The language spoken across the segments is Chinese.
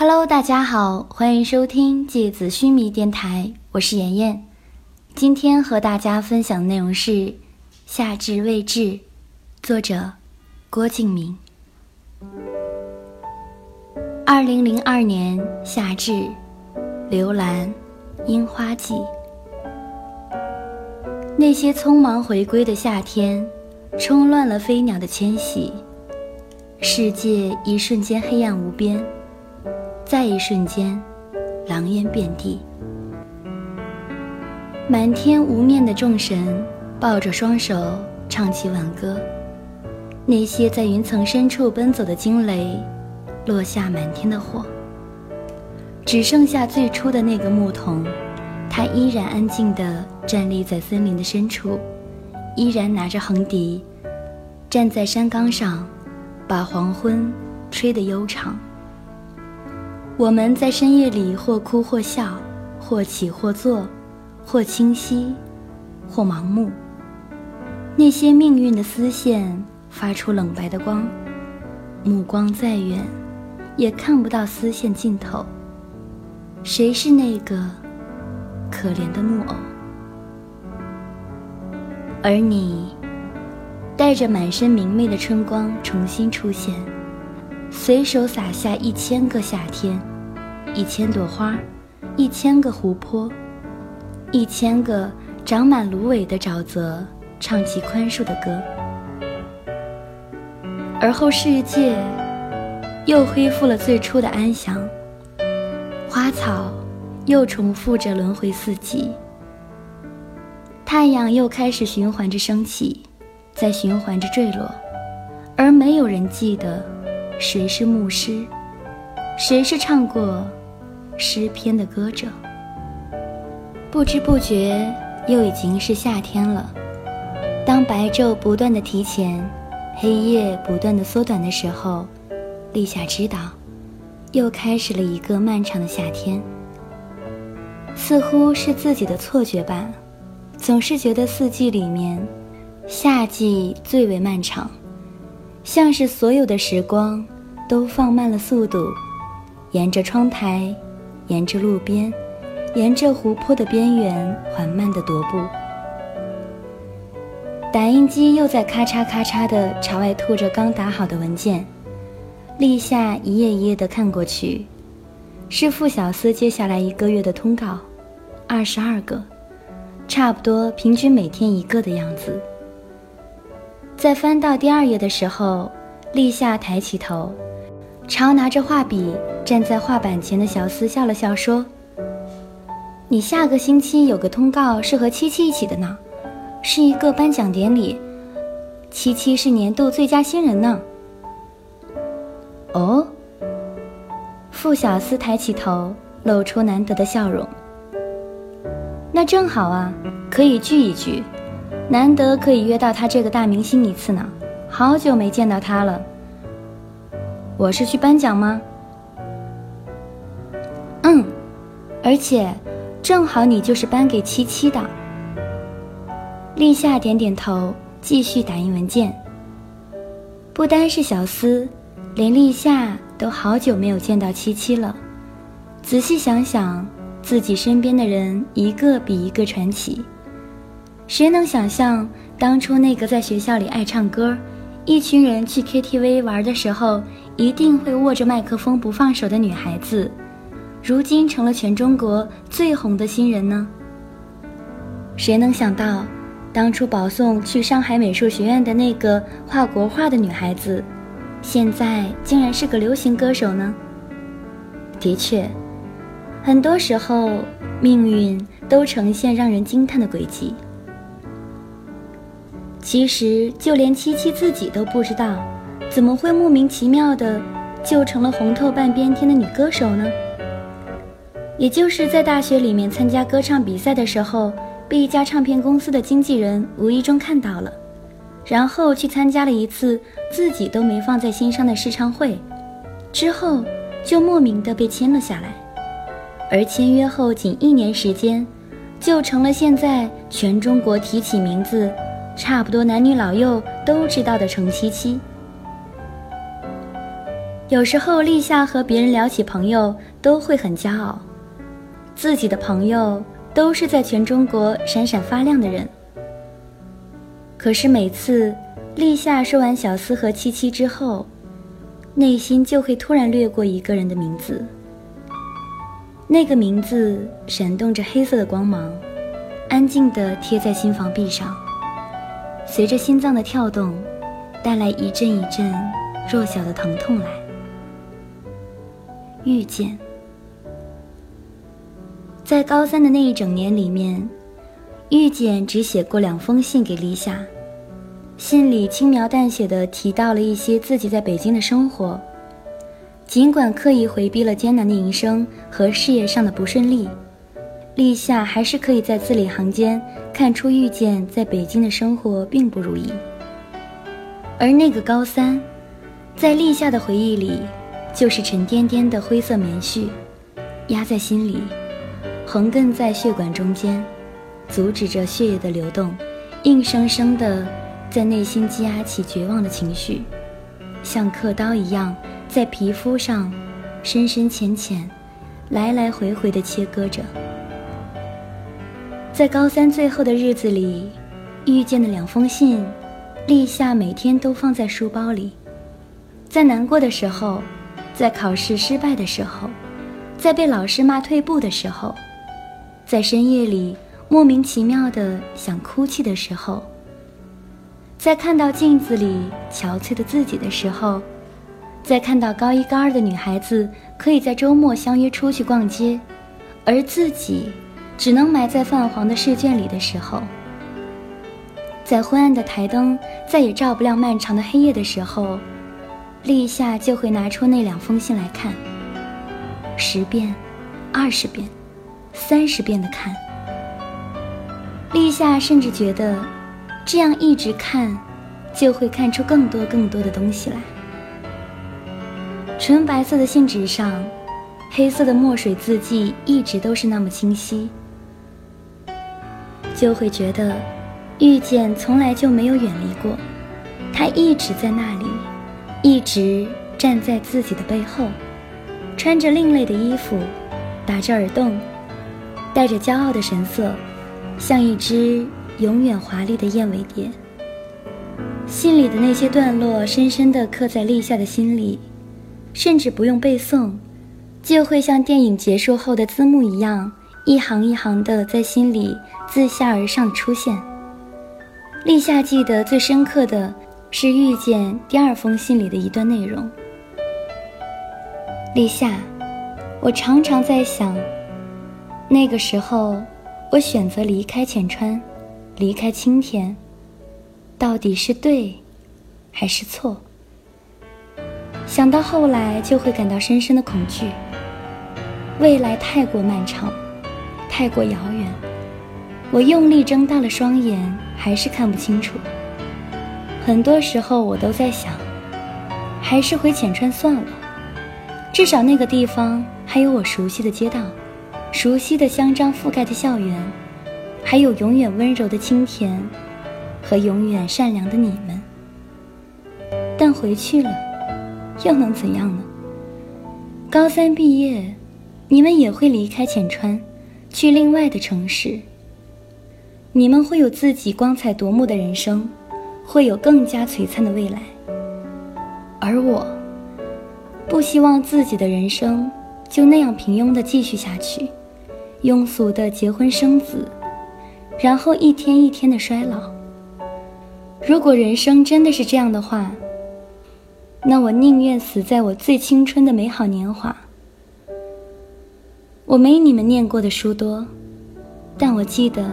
Hello，大家好，欢迎收听芥子须弥电台，我是妍妍。今天和大家分享的内容是《夏至未至》，作者郭敬明。二零零二年夏至，刘兰，樱花季。那些匆忙回归的夏天，冲乱了飞鸟的迁徙，世界一瞬间黑暗无边，再一瞬间，狼烟遍地。满天无面的众神抱着双手唱起挽歌，那些在云层深处奔走的惊雷，落下满天的火。只剩下最初的那个牧童。他依然安静地站立在森林的深处，依然拿着横笛，站在山岗上，把黄昏吹得悠长。我们在深夜里或哭或笑，或起或坐，或清晰，或盲目。那些命运的丝线发出冷白的光，目光再远，也看不到丝线尽头。谁是那个？可怜的木偶，而你带着满身明媚的春光重新出现，随手撒下一千个夏天，一千朵花，一千个湖泊，一千个长满芦苇的沼泽，唱起宽恕的歌。而后世界又恢复了最初的安详，花草。又重复着轮回四季，太阳又开始循环着升起，在循环着坠落，而没有人记得谁是牧师，谁是唱过诗篇的歌者。不知不觉，又已经是夏天了。当白昼不断的提前，黑夜不断的缩短的时候，立夏知道，又开始了一个漫长的夏天。似乎是自己的错觉吧，总是觉得四季里面，夏季最为漫长，像是所有的时光都放慢了速度，沿着窗台，沿着路边，沿着湖泊的边缘缓慢的踱步。打印机又在咔嚓咔嚓的朝外吐着刚打好的文件，立夏一页一页的看过去，是傅小司接下来一个月的通告。二十二个，差不多平均每天一个的样子。在翻到第二页的时候，立夏抬起头，朝拿着画笔站在画板前的小司笑了笑，说：“你下个星期有个通告是和七七一起的呢，是一个颁奖典礼，七七是年度最佳新人呢。”哦，傅小司抬起头，露出难得的笑容。那正好啊，可以聚一聚，难得可以约到他这个大明星一次呢，好久没见到他了。我是去颁奖吗？嗯，而且正好你就是颁给七七的。立夏点点头，继续打印文件。不单是小司，连立夏都好久没有见到七七了。仔细想想。自己身边的人一个比一个传奇，谁能想象当初那个在学校里爱唱歌，一群人去 KTV 玩的时候一定会握着麦克风不放手的女孩子，如今成了全中国最红的新人呢？谁能想到，当初保送去上海美术学院的那个画国画的女孩子，现在竟然是个流行歌手呢？的确。很多时候，命运都呈现让人惊叹的轨迹。其实，就连七七自己都不知道，怎么会莫名其妙的就成了红透半边天的女歌手呢？也就是在大学里面参加歌唱比赛的时候，被一家唱片公司的经纪人无意中看到了，然后去参加了一次自己都没放在心上的试唱会，之后就莫名的被签了下来。而签约后仅一年时间，就成了现在全中国提起名字，差不多男女老幼都知道的程七七。有时候，立夏和别人聊起朋友，都会很骄傲，自己的朋友都是在全中国闪闪发亮的人。可是每次立夏说完小司和七七之后，内心就会突然掠过一个人的名字。那个名字闪动着黑色的光芒，安静地贴在心房壁上，随着心脏的跳动，带来一阵一阵弱小的疼痛来。遇见，在高三的那一整年里面，遇见只写过两封信给立夏，信里轻描淡写的提到了一些自己在北京的生活。尽管刻意回避了艰难的营生和事业上的不顺利，立夏还是可以在字里行间看出遇见在北京的生活并不如意。而那个高三，在立夏的回忆里。就是沉甸甸的灰色棉絮，压在心里，横亘在血管中间，阻止着血液的流动，硬生生的在内心积压起绝望的情绪，像刻刀一样在皮肤上深深浅浅，来来回回的切割着。在高三最后的日子里，遇见的两封信，立夏每天都放在书包里，在难过的时候。在考试失败的时候，在被老师骂退步的时候，在深夜里莫名其妙的想哭泣的时候，在看到镜子里憔悴的自己的时候，在看到高一高二的女孩子可以在周末相约出去逛街，而自己只能埋在泛黄的试卷里的时候，在昏暗的台灯再也照不亮漫长的黑夜的时候。立夏就会拿出那两封信来看，十遍、二十遍、三十遍的看。立夏甚至觉得，这样一直看，就会看出更多更多的东西来。纯白色的信纸上，黑色的墨水字迹一直都是那么清晰，就会觉得，遇见从来就没有远离过，他一直在那里。一直站在自己的背后，穿着另类的衣服，打着耳洞，带着骄傲的神色，像一只永远华丽的燕尾蝶。信里的那些段落深深地刻在立夏的心里，甚至不用背诵，就会像电影结束后的字幕一样，一行一行的在心里自下而上出现。立夏记得最深刻的。是遇见第二封信里的一段内容。立夏，我常常在想，那个时候我选择离开浅川，离开青田，到底是对，还是错？想到后来，就会感到深深的恐惧。未来太过漫长，太过遥远，我用力睁大了双眼，还是看不清楚。很多时候，我都在想，还是回浅川算了。至少那个地方还有我熟悉的街道，熟悉的香樟覆盖的校园，还有永远温柔的青田，和永远善良的你们。但回去了，又能怎样呢？高三毕业，你们也会离开浅川，去另外的城市。你们会有自己光彩夺目的人生。会有更加璀璨的未来，而我不希望自己的人生就那样平庸的继续下去，庸俗的结婚生子，然后一天一天的衰老。如果人生真的是这样的话，那我宁愿死在我最青春的美好年华。我没你们念过的书多，但我记得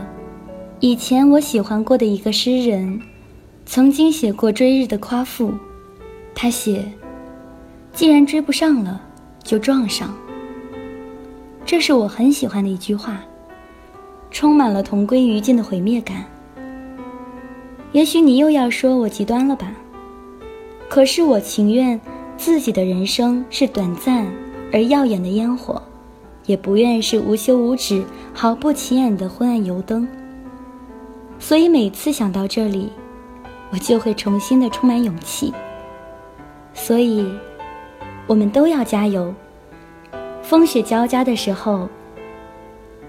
以前我喜欢过的一个诗人。曾经写过追日的夸父，他写：“既然追不上了，就撞上。”这是我很喜欢的一句话，充满了同归于尽的毁灭感。也许你又要说我极端了吧？可是我情愿自己的人生是短暂而耀眼的烟火，也不愿是无休无止、毫不起眼的昏暗油灯。所以每次想到这里。我就会重新的充满勇气，所以，我们都要加油。风雪交加的时候，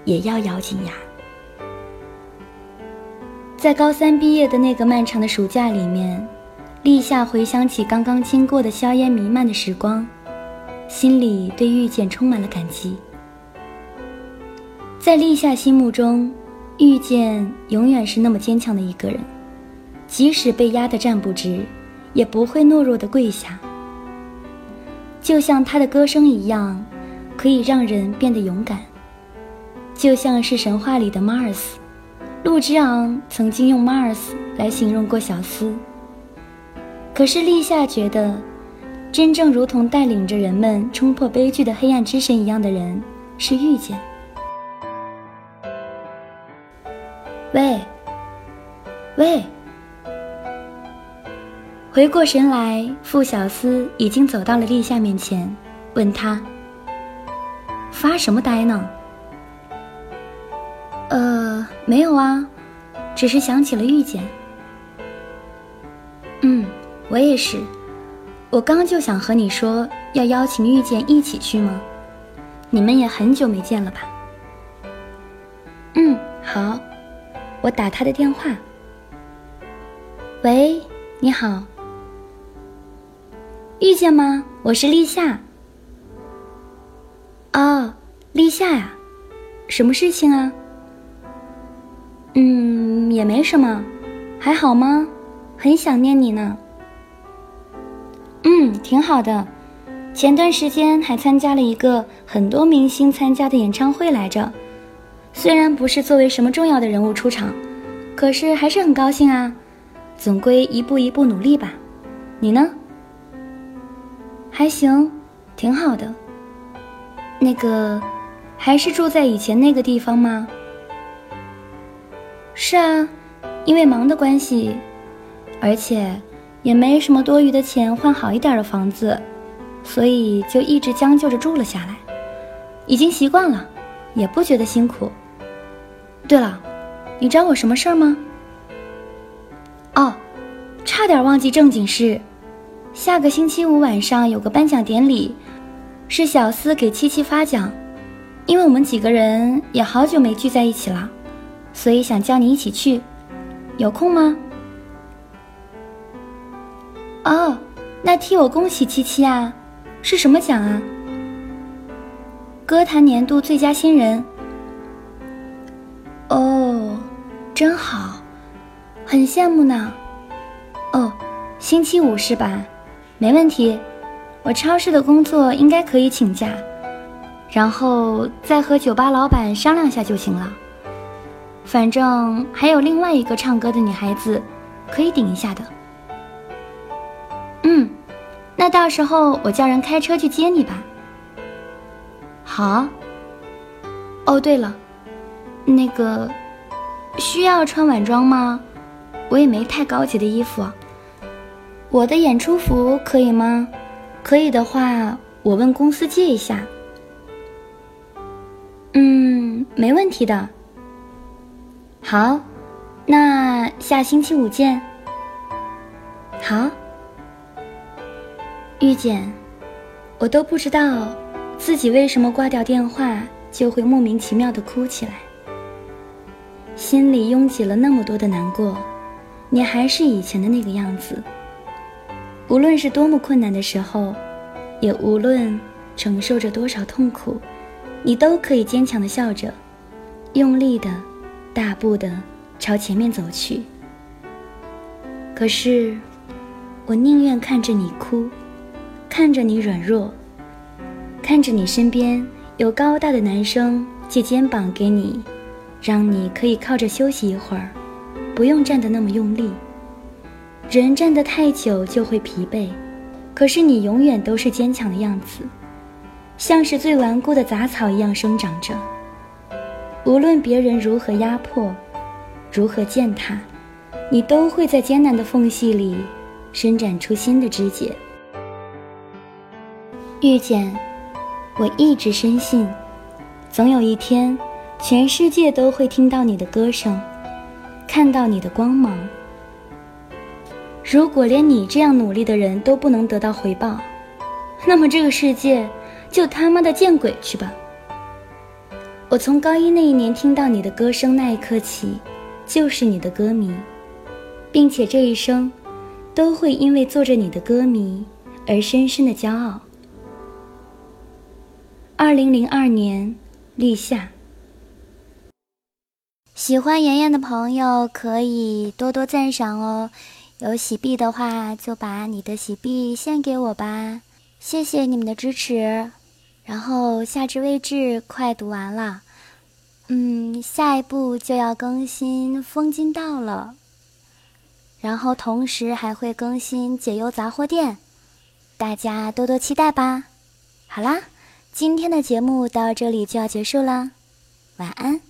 也要咬紧牙。在高三毕业的那个漫长的暑假里面，立夏回想起刚刚经过的硝烟弥漫的时光，心里对遇见充满了感激。在立夏心目中，遇见永远是那么坚强的一个人，即使被压得站不直，也不会懦弱的跪下。就像他的歌声一样，可以让人变得勇敢。就像是神话里的 Mars。陆之昂曾经用 Mars 来形容过小司，可是立夏觉得，真正如同带领着人们冲破悲剧的黑暗之神一样的人是遇见。喂，喂！回过神来，傅小司已经走到了立夏面前，问他：“发什么呆呢？”呃，没有啊，只是想起了遇见。嗯，我也是，我刚就想和你说，要邀请遇见一起去吗？你们也很久没见了吧？嗯，好，我打他的电话。喂，你好，遇见吗？我是立夏。哦，立夏呀，什么事情啊？嗯，也没什么，还好吗？很想念你呢。嗯，挺好的。前段时间还参加了一个很多明星参加的演唱会来着，虽然不是作为什么重要的人物出场，可是还是很高兴啊。总归一步一步努力吧。你呢？还行，挺好的。那个，还是住在以前那个地方吗？是啊，因为忙的关系，而且也没什么多余的钱换好一点的房子，所以就一直将就着住了下来。已经习惯了，也不觉得辛苦。对了，你找我什么事儿吗？哦，差点忘记正经事，下个星期五晚上有个颁奖典礼，是小司给七七发奖，因为我们几个人也好久没聚在一起了。所以想叫你一起去，有空吗？哦，那替我恭喜七七啊！是什么奖啊？歌坛年度最佳新人。哦，真好，很羡慕呢。哦，星期五是吧？没问题，我超市的工作应该可以请假，然后再和酒吧老板商量下就行了。反正还有另外一个唱歌的女孩子，可以顶一下的。嗯，那到时候我叫人开车去接你吧。好。哦，对了，那个需要穿晚装吗？我也没太高级的衣服。我的演出服可以吗？可以的话，我问公司借一下。嗯，没问题的。好，那下星期五见。好，遇见，我都不知道自己为什么挂掉电话就会莫名其妙的哭起来，心里拥挤了那么多的难过，你还是以前的那个样子。无论是多么困难的时候，也无论承受着多少痛苦，你都可以坚强的笑着，用力的。大步的朝前面走去。可是，我宁愿看着你哭，看着你软弱，看着你身边有高大的男生借肩膀给你，让你可以靠着休息一会儿，不用站得那么用力。人站得太久就会疲惫，可是你永远都是坚强的样子，像是最顽固的杂草一样生长着。无论别人如何压迫，如何践踏，你都会在艰难的缝隙里伸展出新的枝节。遇见，我一直深信，总有一天，全世界都会听到你的歌声，看到你的光芒。如果连你这样努力的人都不能得到回报，那么这个世界就他妈的见鬼去吧！我从高一那一年听到你的歌声那一刻起，就是你的歌迷，并且这一生都会因为做着你的歌迷而深深的骄傲。二零零二年立夏。喜欢妍妍的朋友可以多多赞赏哦，有喜币的话就把你的喜币献给我吧，谢谢你们的支持。然后夏至未至快读完了，嗯，下一步就要更新风金道了，然后同时还会更新解忧杂货店，大家多多期待吧。好啦，今天的节目到这里就要结束了，晚安。